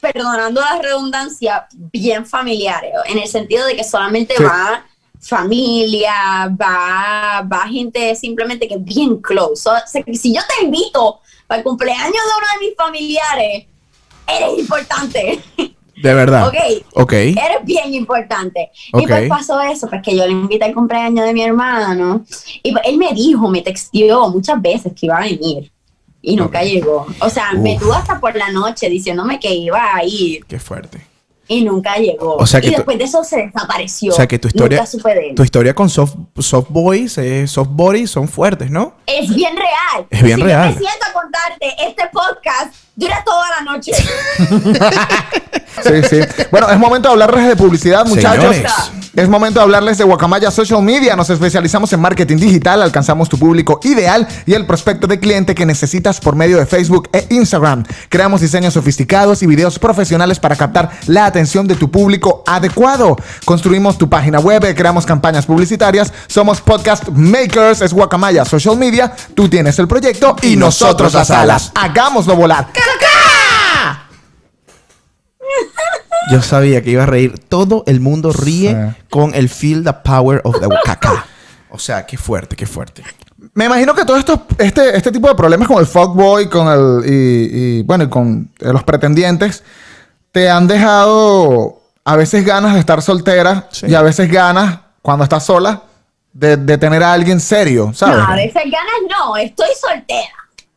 perdonando la redundancia, bien familiares, en el sentido de que solamente Sí. va familia, va, va gente simplemente que es bien close. O sea, que si yo te invito para el cumpleaños de uno de mis familiares, eres importante. De verdad. Ok. Ok. Eres bien importante. Ok. Y pues pasó eso, pues que yo le invité al cumpleaños de mi hermano. Y pues él me dijo, me texteó muchas veces que iba a venir. Y nunca llegó. O sea, me Uf. tuvo hasta por la noche diciéndome que iba a ir. Qué fuerte. Y nunca llegó. O sea que y después de eso se desapareció. O sea que tu historia, Nunca supe de él. tu historia con soft, soft boys, eh, soft bodies son fuertes, ¿no? Es bien real. Es bien si real. Yo me siento a contarte, este podcast dura toda la noche. Sí, sí. Bueno, es momento de hablarles de publicidad, muchachos. Señores. Es momento de hablarles de Guacamaya Social Media. Nos especializamos en marketing digital, alcanzamos tu público ideal y el prospecto de cliente que necesitas por medio de Facebook e Instagram. Creamos diseños sofisticados y videos profesionales para captar la atención de tu público adecuado. Construimos tu página web, creamos campañas publicitarias. Somos podcast makers, es Guacamaya Social Media. Tú tienes el proyecto y, Y nosotros nosotros las las alas. Hagámoslo volar. Yo sabía que iba a reír. Todo el mundo ríe Sí. con el Feel the Power of the Caca. O sea, qué fuerte, qué fuerte. Me imagino que todo esto, este, este tipo de problemas con el fuckboy, con el, y, y, bueno, y con los pretendientes, te han dejado a veces ganas de estar soltera Sí. y a veces ganas, cuando estás sola, de, de tener a alguien serio, ¿sabes? No, a veces ganas no, estoy soltera.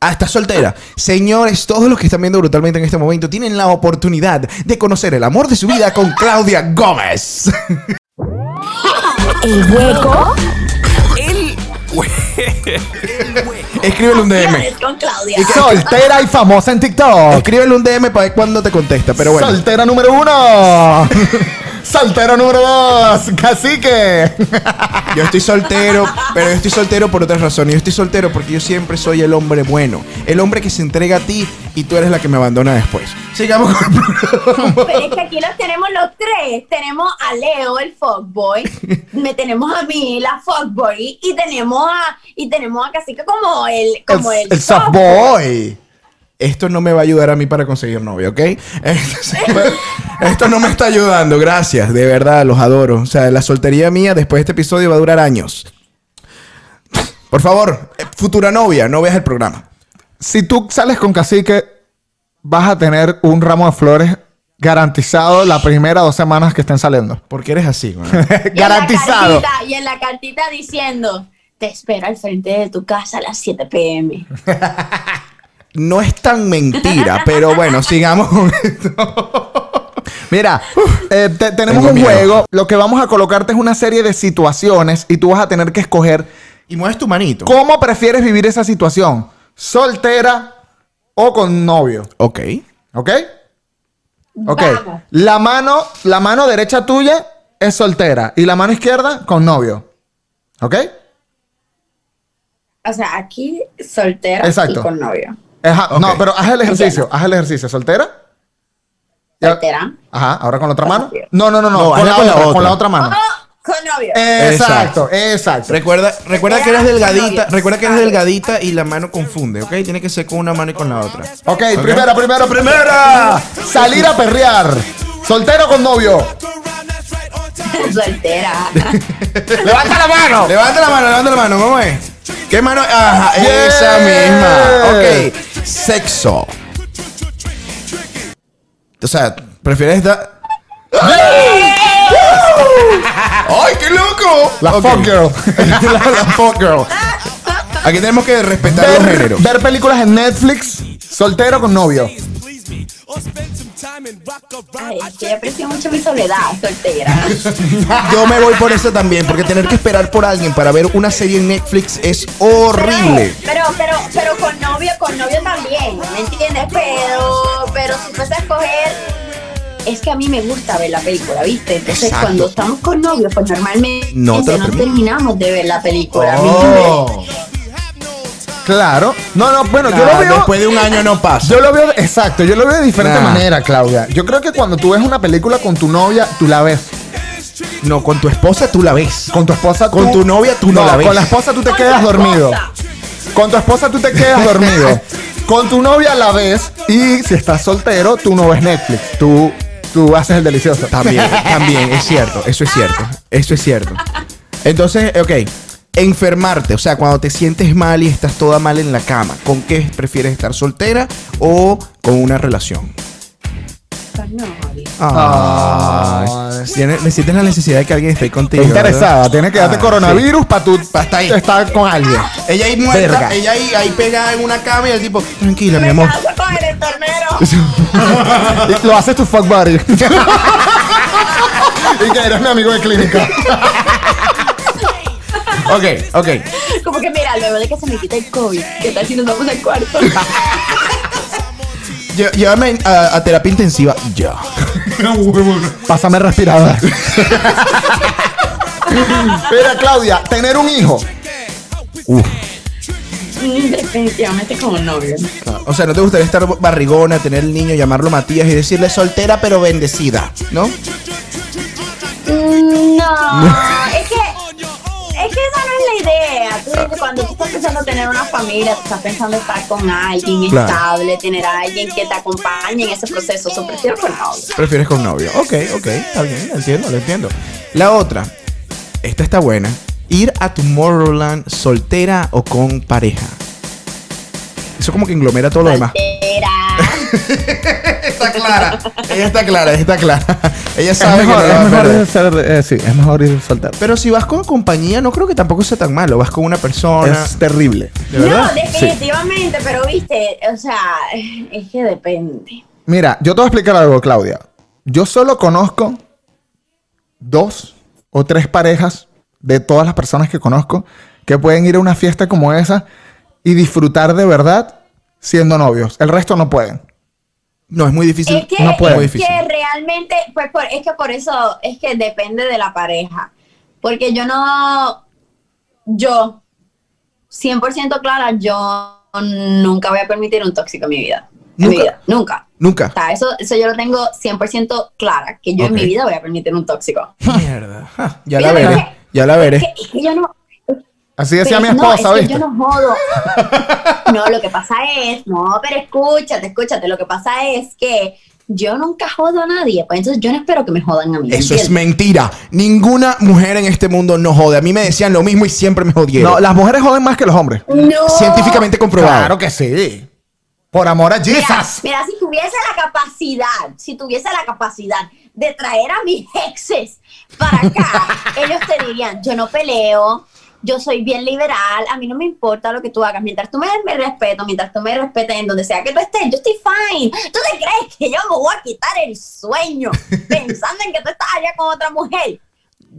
Ah, estás soltera. Señores, todos los que están viendo brutalmente en este momento tienen la oportunidad de conocer el amor de su vida con Claudia Gómez. El hueco Escríbele un DM. Con Claudia. Soltera y famosa en TikTok. Escríbele un DM para ver cuándo te contesta. Pero bueno. Soltera número uno. Soltero número dos. Cacique. Yo estoy soltero, pero yo estoy soltero por otras razones. Yo estoy soltero porque yo siempre soy el hombre bueno. El hombre que se entrega a ti y tú eres la que me abandona después. Sigamos con el programa. Pero es que aquí los tenemos los tres. Tenemos a Leo, el fuckboy. Me tenemos a mí, la fuckboy. Y tenemos a, y tenemos a Cacique como el, como el, el soft boy. Esto no me va a ayudar a mí para conseguir novio, ¿ok? Entonces, Esto no me está ayudando, gracias, de verdad, los adoro. O sea, la soltería mía después de este episodio va a durar años. Por favor, eh, futura novia, no veas el programa. Si tú sales con cacique, vas a tener un ramo de flores garantizado la primera dos semanas que estén saliendo. Porque eres así, güey. Y en la garantizado. cartita- Y en la cartita diciendo, te espero al frente de tu casa a las 7 pm. No es tan mentira, pero bueno, sigamos con esto. Mira, eh, te- tenemos Tengo un miedo. juego. Lo que vamos a colocarte es una serie de situaciones y tú vas a tener que escoger Y mueves tu manito. cómo prefieres vivir esa situación. Soltera o con novio. Ok. ¿Ok? Ok. Vamos. La mano, la mano derecha tuya es soltera y la mano izquierda con novio. ¿Ok? O sea, aquí soltera Exacto. y con novio. Ajá. No, pero haz el ejercicio. Haz el ejercicio. ¿Soltera? Ya- Soltera. Ajá. Ahora con la otra mano. No, no, no, no. No, con, la con la otra, con la otra mano. Oh, con novio. Exacto, exacto. Recuerda, recuerda que eres delgadita, recuerda que eres delgadita y la mano confunde, ¿ok? Tiene que ser con una mano y con la otra. Ok, primera, primera, primera. Salir a perrear. Soltero con novio. soltera. Levanta la mano. Levanta la mano, levanta la mano, ¿cómo es? ¿Qué mano? Ajá, Yeah. esa misma. Ok, sexo. O sea, ¿prefieres dar? ¡Ay, qué loco! La Ok. fuck girl. la, la fuck girl. Aquí tenemos que respetar los Ver, géneros. ver películas en Netflix. Soltero con novio. Ay, es que yo aprecio mucho mi soledad soltera. Yo me voy por eso también, porque tener que esperar por alguien para ver una serie en Netflix es horrible. Pero, pero, pero con novio, con novio también, ¿me entiendes? Pero, pero si fuese a escoger, es que a mí me gusta ver la película, ¿viste? Entonces Exacto. cuando estamos con novio, pues normalmente No te terminamos de ver la película. ¿me Oh. Claro. No, no, bueno, yo lo veo. Después de un año no pasa. Yo lo veo, exacto, yo lo veo de diferente Nah. manera, Claudia. Yo creo que cuando tú ves una película con tu novia, tú la ves. No, con tu esposa tú la ves. Con tu esposa, Con tú- tu novia, tú no la ves. Con la esposa tú te Con quedas dormido. Con tu esposa tú te quedas dormido. Con tu novia la ves y si estás soltero, tú no ves Netflix. Tú, tú haces el delicioso. También, también, es cierto, eso es cierto, eso es cierto. Entonces, ok, enfermarte, o sea, cuando te sientes mal y estás toda mal en la cama, ¿con qué prefieres estar soltera o con una relación? Ay. tienes- sientes la necesidad de que alguien esté contigo. Está interesada, tienes que darte Ah, coronavirus para tú Pa' estar ahí. estar con alguien. Ella ahí muerta, Verga. ella ahí, ahí pegada en una cama y el tipo, tranquila, mi amor. caso con el enfermero. Lo haces tu fuck buddy. y que eres mi amigo de clínica. Ok, ok. Como que mira, luego de que se me quite el COVID, ¿qué tal si nos vamos al cuarto? Lle- Llévame a, a terapia intensiva ya. Pásame respirador. Mira, Claudia, tener un hijo. Mm, Definitivamente como novio. O sea, ¿no te gustaría estar barrigona, tener el niño, llamarlo Matías y decirle soltera pero bendecida? ¿No? Mm, No, es que Tú dices, cuando tú estás pensando tener una familia, tú estás pensando estar con alguien Claro. estable, tener a alguien que te acompañe en ese proceso. Eso prefiero con novio. Prefieres con novio. Ok, ok, está bien, lo entiendo, lo entiendo. La otra, esta está buena. Ir a Tomorrowland soltera o con pareja. Eso como que englomera todo lo demás. Soltera. Está clara. Ella está clara, ella está clara. Ella Es sabe mejor, que no es mejor eh, sí, es mejor ir soltero. Pero si vas con compañía, no creo que tampoco sea tan malo. Vas con una persona. Es terrible. ¿De verdad? No, definitivamente, pero viste, o sea, es que depende. Mira, yo te voy a explicar algo, Claudia. Yo solo conozco dos o tres parejas de todas las personas que conozco que pueden ir a una fiesta como esa y disfrutar de verdad siendo novios. El resto no pueden. No, es muy difícil. Es que, no puede. Muy es difícil. que realmente, pues por- es que por eso es que depende de la pareja. Porque yo no, yo, 100% clara, yo nunca voy a permitir un tóxico en mi vida. En mi Nunca. vida. Nunca. Nunca. O sea, eso, eso yo lo tengo 100% clara, que yo en mi vida voy a permitir un tóxico. Mierda. Ja, ya la veré. Ya la veré. que yo no... Así decía mi pero no, esposa, es que yo no jodo. No, lo que pasa es... No, pero escúchate, escúchate. Lo que pasa es que yo nunca jodo a nadie. Pues entonces yo no espero que me jodan a mí. Eso es mentira. Ninguna mujer en este mundo no jode. A mí me decían lo mismo y siempre me jodieron. No, las mujeres joden más que los hombres. No. Científicamente comprobado. Claro que sí. Por amor a Mira, Jesus. mira, si tuviese la capacidad, si tuviese la capacidad de traer a mis exes para acá, ellos te dirían, yo no peleo, yo soy bien liberal, a mí no me importa lo que tú hagas, mientras tú me des mi respeto, mientras tú me respetes en donde sea que tú estés, yo estoy fine. ¿Tú te crees que yo me voy a quitar el sueño pensando en que tú estás allá con otra mujer?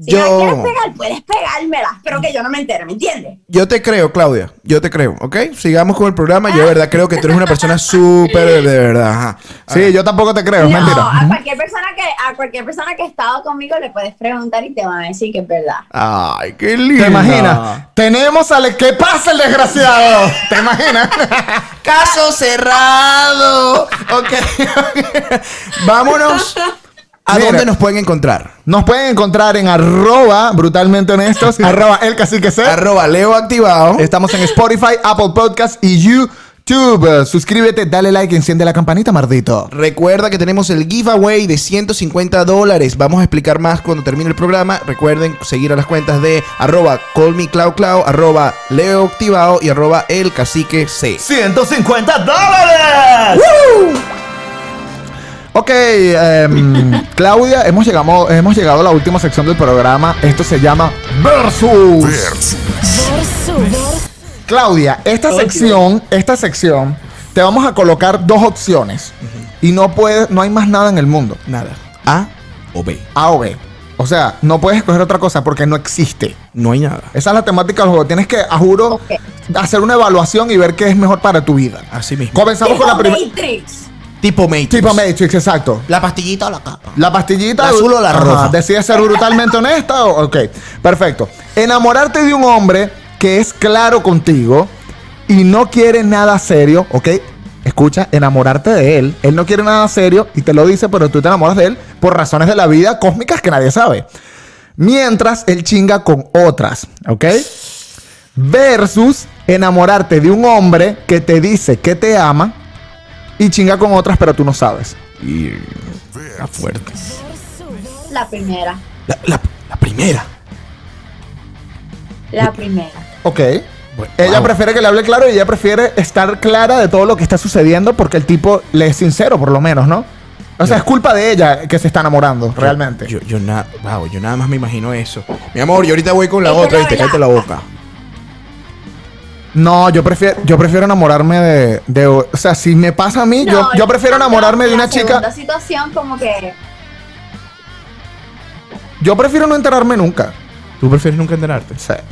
Si me la Yo- quieres pegar, puedes pegármela, pero que yo no me entere, ¿me entiendes? Yo te creo, Claudia. Yo te creo, ¿ok? Sigamos con el programa. Yo de verdad creo que tú eres una persona súper de verdad. Ajá. Sí, yo tampoco te creo, es No, mentira. a cualquier persona que a cualquier persona que ha estado conmigo le puedes preguntar y te van a decir que es verdad. Ay, qué lindo. ¿Te imaginas? Tenemos al... ¿Qué pasa el desgraciado? ¿Te imaginas? Caso cerrado. Ok. Vámonos. ¿A Mira. dónde nos pueden encontrar? Nos pueden encontrar en arroba brutalmente honestos, arroba el cacique C. Arroba Leo Activado. Estamos en Spotify, Apple Podcast y YouTube. Suscríbete, dale like, enciende la campanita, mardito. Recuerda que tenemos el giveaway de 150 dólares. Vamos a explicar más cuando termine el programa. Recuerden seguir a las cuentas de arroba callmeclaudcloud, arroba Leo Activado y arroba el cacique C. 150 dólares. Ok, em, Claudia, hemos llegado, hemos llegado a la última sección del programa. Esto se llama Versus. Versus. Claudia, esta sección, esta sección, te vamos a colocar dos opciones. Y no puedes, no hay más nada en el mundo. Nada. A o B. A o B. O sea, no puedes escoger otra cosa porque no existe. No hay nada. Esa es la temática del juego. Tienes que, a juro, hacer una evaluación y ver qué es mejor para tu vida. Así mismo. Comenzamos con la primera. Tipo Matrix. Tipo Matrix, exacto. La pastillita o la capa. La pastillita. ¿La azul o la roja? ¿Decides ser brutalmente honesta? o- Ok, perfecto. Enamorarte de un hombre que es claro contigo y no quiere nada serio, ¿ok? Escucha, enamorarte de él. Él no quiere nada serio y te lo dice, pero tú te enamoras de él por razones de la vida cósmicas que nadie sabe. Mientras él chinga con otras, ¿ok? Versus enamorarte de un hombre que te dice que te ama y chinga con otras, pero tú no sabes. Y. Está fuerte. La primera. La, la- la primera. La primera. Ok. Bueno, Ella wow. prefiere que le hable claro y ella prefiere estar clara de todo lo que está sucediendo porque el tipo le es sincero, por lo menos, ¿no? O sea, es culpa de ella que se está enamorando, realmente. Yo, yo, na- wow, yo nada más me imagino eso. Mi amor, yo ahorita voy con la otra la y te cállate la boca. No, yo prefiero, yo prefiero enamorarme de, de- O sea, si me pasa a mí, yo, No, yo prefiero enamorarme de una chica. situación como que Yo prefiero no enterarme nunca. ¿Tú prefieres nunca enterarte? O sea,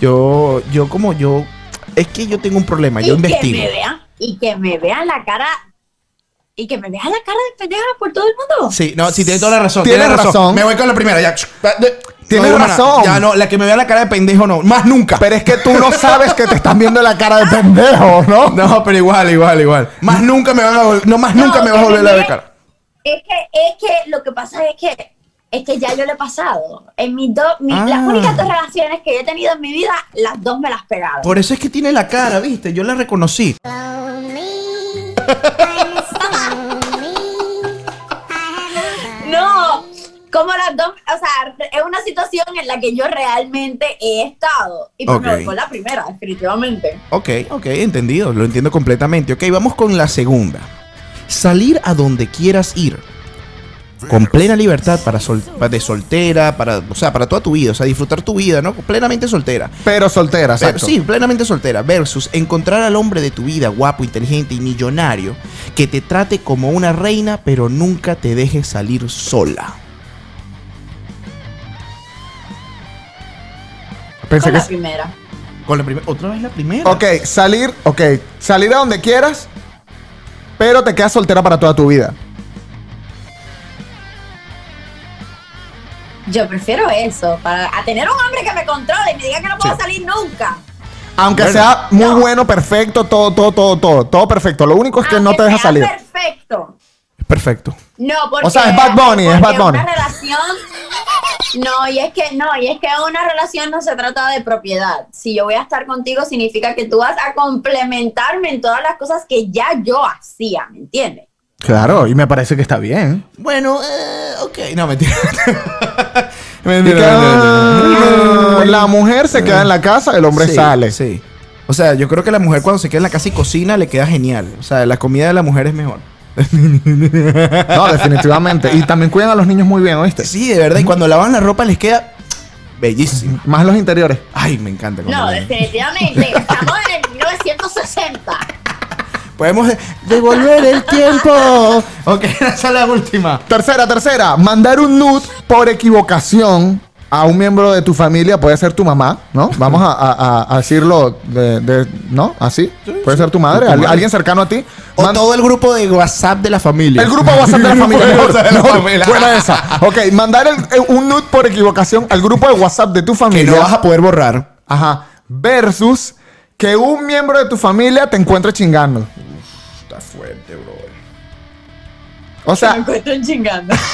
Yo, yo como yo... Es que yo tengo un problema, yo y que investigo. me vean y que me vean la cara y que me vean la cara de pendeja por todo el mundo. Sí, no, sí, tienes toda la razón. Tienes Tienes razón. razón. Me voy con la primera, ya. Tienes razón. Ya no, la que me vea la cara de pendejo no. Más nunca. pero es que tú no sabes que te están viendo la cara de pendejo, ¿no? No, pero igual, igual, igual. Más nunca me van a No, más No, nunca me vas a volver a ver ve- cara. Es que es que lo que pasa es que es que ya yo lo he pasado. En mis dos mi- Ah. las únicas dos relaciones que yo he tenido en mi vida, las dos me las pegaron. Por eso es que tiene la cara, ¿viste? Yo la reconocí. como las dos, o sea, es una situación en la que yo realmente he estado. Y pues me Ok. voy con la primera, definitivamente. Ok, ok, entendido. Lo entiendo completamente. Ok, vamos con la segunda. Salir a donde quieras ir. Con plena libertad para sol- de soltera, para, o sea, para toda tu vida, o sea, disfrutar tu vida, ¿no? Plenamente soltera. Pero soltera, Pero- exacto. sí, plenamente soltera. Versus encontrar al hombre de tu vida, guapo, inteligente y millonario, que te trate como una reina, pero nunca te deje salir sola. Pensé Con que la primera. Con la primera, otra vez la primera. Ok, salir, ok, salir a donde quieras, pero te quedas soltera para toda tu vida. Yo prefiero eso, para a tener un hombre que me controle y me diga que no puedo Sí. salir nunca. Aunque Bueno. sea muy No. bueno, perfecto, todo, todo, todo, todo, todo perfecto. Lo único es que no te deja salir. Perfecto. Perfecto. No, porque. O sea, es Bad Bunny, es Bad Bunny. Una relación. No, y es que no, y es que una relación no se trata de propiedad. Si yo voy a estar contigo, significa que tú vas a complementarme en todas las cosas que ya yo hacía, ¿me entiendes? Claro, y me parece que está bien. Bueno, eh, ok. No, mentira. Y mentira, mentira, la mujer se queda en la casa, el hombre Sí, sale. Sí. O sea, yo creo que la mujer cuando se queda en la casa y cocina le queda genial. O sea, la comida de la mujer es mejor. No, definitivamente. Y también cuidan a los niños muy bien, ¿oíste? Sí, de verdad. Y cuando lavan la ropa les queda bellísimo. Más los interiores. Ay, me encanta. cuando No, definitivamente. Estamos en el 1960. Podemos de- devolver el tiempo. ok, esa es la última. Tercera, tercera. Mandar un nude por equivocación a un miembro de tu familia. Puede ser tu mamá, ¿no? Vamos a, a- a- a decirlo de, de- ¿no? Así. Puede ser tu madre, Tu al- madre. alguien cercano a ti. O Man- todo el grupo de WhatsApp de la familia. El grupo WhatsApp de la familia. De WhatsApp de la familia. Buena esa. Ok, mandar el- un nude por equivocación al grupo de WhatsApp de tu Que familia. no vas a poder borrar. Ajá. Versus que un miembro de tu familia te encuentre chingando. Está fuerte, bro. O sea, Me encuentro chingando.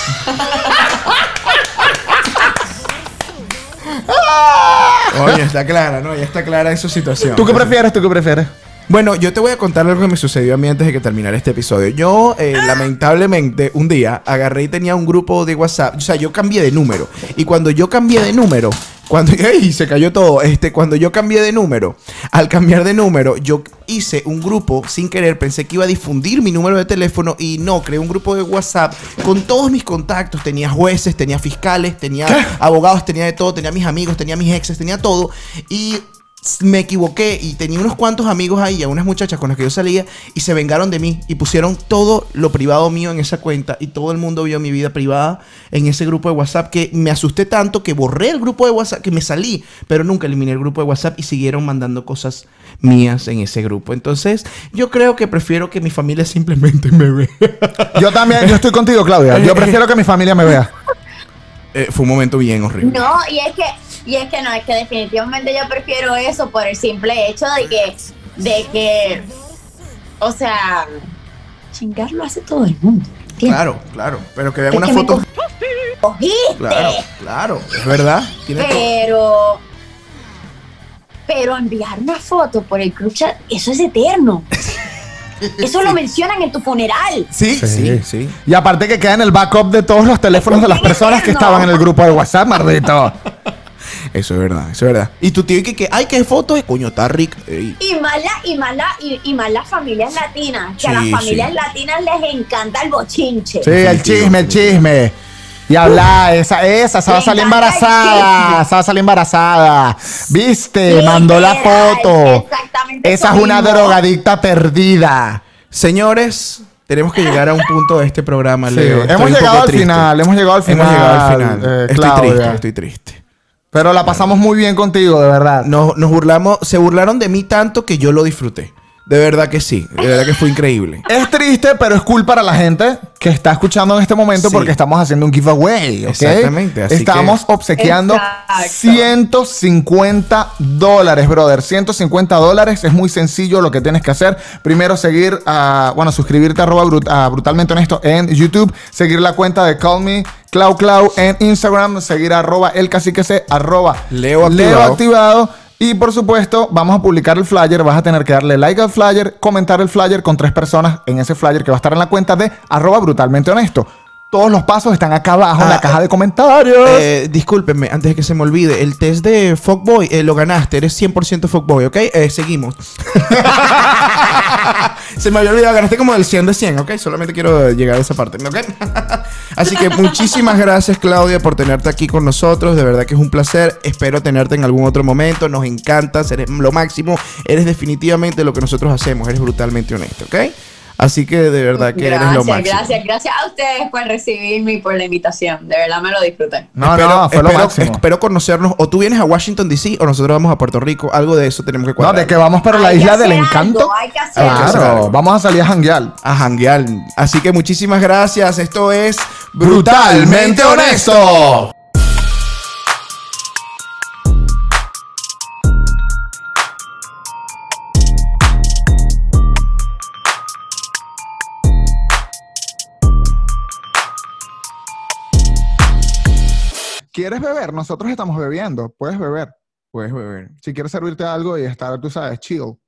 Oye, está clara, ¿no? Ya está clara en su situación. ¿tú qué prefieres? ¿Tú qué prefieres? Bueno, yo te voy a contar algo que me sucedió a mí antes de que terminara este episodio. Yo, eh, lamentablemente, un día agarré y tenía un grupo de WhatsApp. O sea, yo cambié de número. Y cuando yo cambié de número, cuando. ¡Ey! Se cayó todo. Este, cuando yo cambié de número, al cambiar de número, yo hice un grupo sin querer. Pensé que iba a difundir mi número de teléfono y no, creé un grupo de WhatsApp con todos mis contactos. Tenía jueces, tenía fiscales, tenía abogados, tenía de todo, tenía mis amigos, tenía mis exes, tenía todo. Y me equivoqué y tenía unos cuantos amigos ahí, a unas muchachas con las que yo salía, y se vengaron de mí y pusieron todo lo privado mío en esa cuenta y todo el mundo vio mi vida privada en ese grupo de WhatsApp que me asusté tanto que borré el grupo de WhatsApp, que me salí, pero nunca eliminé el grupo de WhatsApp y siguieron mandando cosas mías en ese grupo. Entonces, yo creo que prefiero que mi familia simplemente me vea. Yo también, yo estoy contigo, Claudia. Yo prefiero que mi familia me vea. Eh, fue un momento bien horrible. No, y es que, y es que no, es que definitivamente yo prefiero eso por el simple hecho de que, de que, o sea, chingar lo hace todo el mundo. ¿entiendes? Claro, claro, pero que vean Es una que me foto. Cogiste. Claro, claro, es verdad. Pero, pero enviar una foto por el group chat, eso es eterno. Eso lo mencionan en tu funeral. Sí, Sí. sí, sí. Y aparte que queda en el backup de todos los teléfonos de las personas que estaban en el grupo de WhatsApp, mardito. Eso es verdad, eso es verdad. Y tu tío y que, que ay, qué foto es, coño, está rico. Ey. Y más, la- y, más la- y, y más las familias latinas, que a las familias sí. latinas les encanta el bochinche. Sí, el chisme, el chisme. Y habla, esa, esa, se va a salir embarazada. Se va a salir embarazada. Viste, mandó la foto. exactamente Esa es una mismo. drogadicta perdida. Señores, tenemos que llegar a un punto de este programa, Sí, Leo. Estoy hemos un poco llegado al final, hemos llegado al final. Hemos llegado al final. eh, estoy Claudia. triste, estoy triste. Pero la pasamos muy bien contigo, de verdad. Nos, nos burlamos, se burlaron de mí tanto que yo lo disfruté. De verdad que sí, de verdad que fue increíble. Es triste, pero es cool para la gente que está escuchando en este momento Sí. porque estamos haciendo un giveaway, ¿ok? Exactamente, así Estamos obsequiando Exacto. 150 dólares, brother. 150 dólares es muy sencillo lo que tienes que hacer. Primero seguir, a, bueno, suscribirte a, brut- a Brutalmente Honesto en YouTube, seguir la cuenta de Call Me Clau Clau en Instagram, seguir a arroba el cacique C, arroba Leo activado. activado. Y por supuesto, vamos a publicar el flyer. Vas a tener que darle like al flyer, comentar el flyer con tres personas en ese flyer que va a estar en la cuenta de arroba brutalmente honesto. Todos los pasos están acá abajo en Ah, la caja de comentarios. Eh, discúlpenme, antes de que se me olvide, el test de Fuckboy eh, lo ganaste, eres 100% Fuckboy, ¿ok? Eh, seguimos. se me había olvidado, ganaste como del 100 de 100, ¿ok? Solamente quiero llegar a esa parte, ¿ok? Así que muchísimas gracias, Claudia, por tenerte aquí con nosotros. De verdad que es un placer. Espero tenerte en algún otro momento. Nos encantas, eres lo máximo. Eres definitivamente lo que nosotros hacemos. Eres brutalmente honesto, ¿ok? Así que de verdad que eres lo Gracias, máximo. gracias, gracias a ustedes por recibirme y por la invitación. De verdad me lo disfruté. no, espero, no, fue lo espero- máximo. espero conocernos. O tú vienes a Washington DC o nosotros vamos a Puerto Rico. Algo de eso tenemos que No, cuadrar. de que vamos para la Hay isla del hacer encanto. algo, hay que hacer Hay que hacer Claro, algo. vamos a salir a janguear. A janguear. Así que muchísimas gracias. Esto es Brutalmente Honesto. ¿Quieres beber? Nosotros estamos bebiendo. Puedes beber. Puedes beber. Si quieres servirte algo y estar, tú sabes, chill.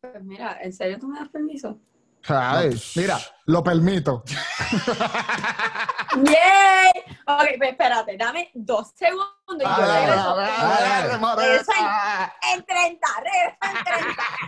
Pues mira, ¿en serio tú me das permiso? Ay, mira, lo permito. ¡Yay! Ok, pues espérate, dame dos segundos y yo regreso. dale, dale, Regresa en, en 30, regresa en 30.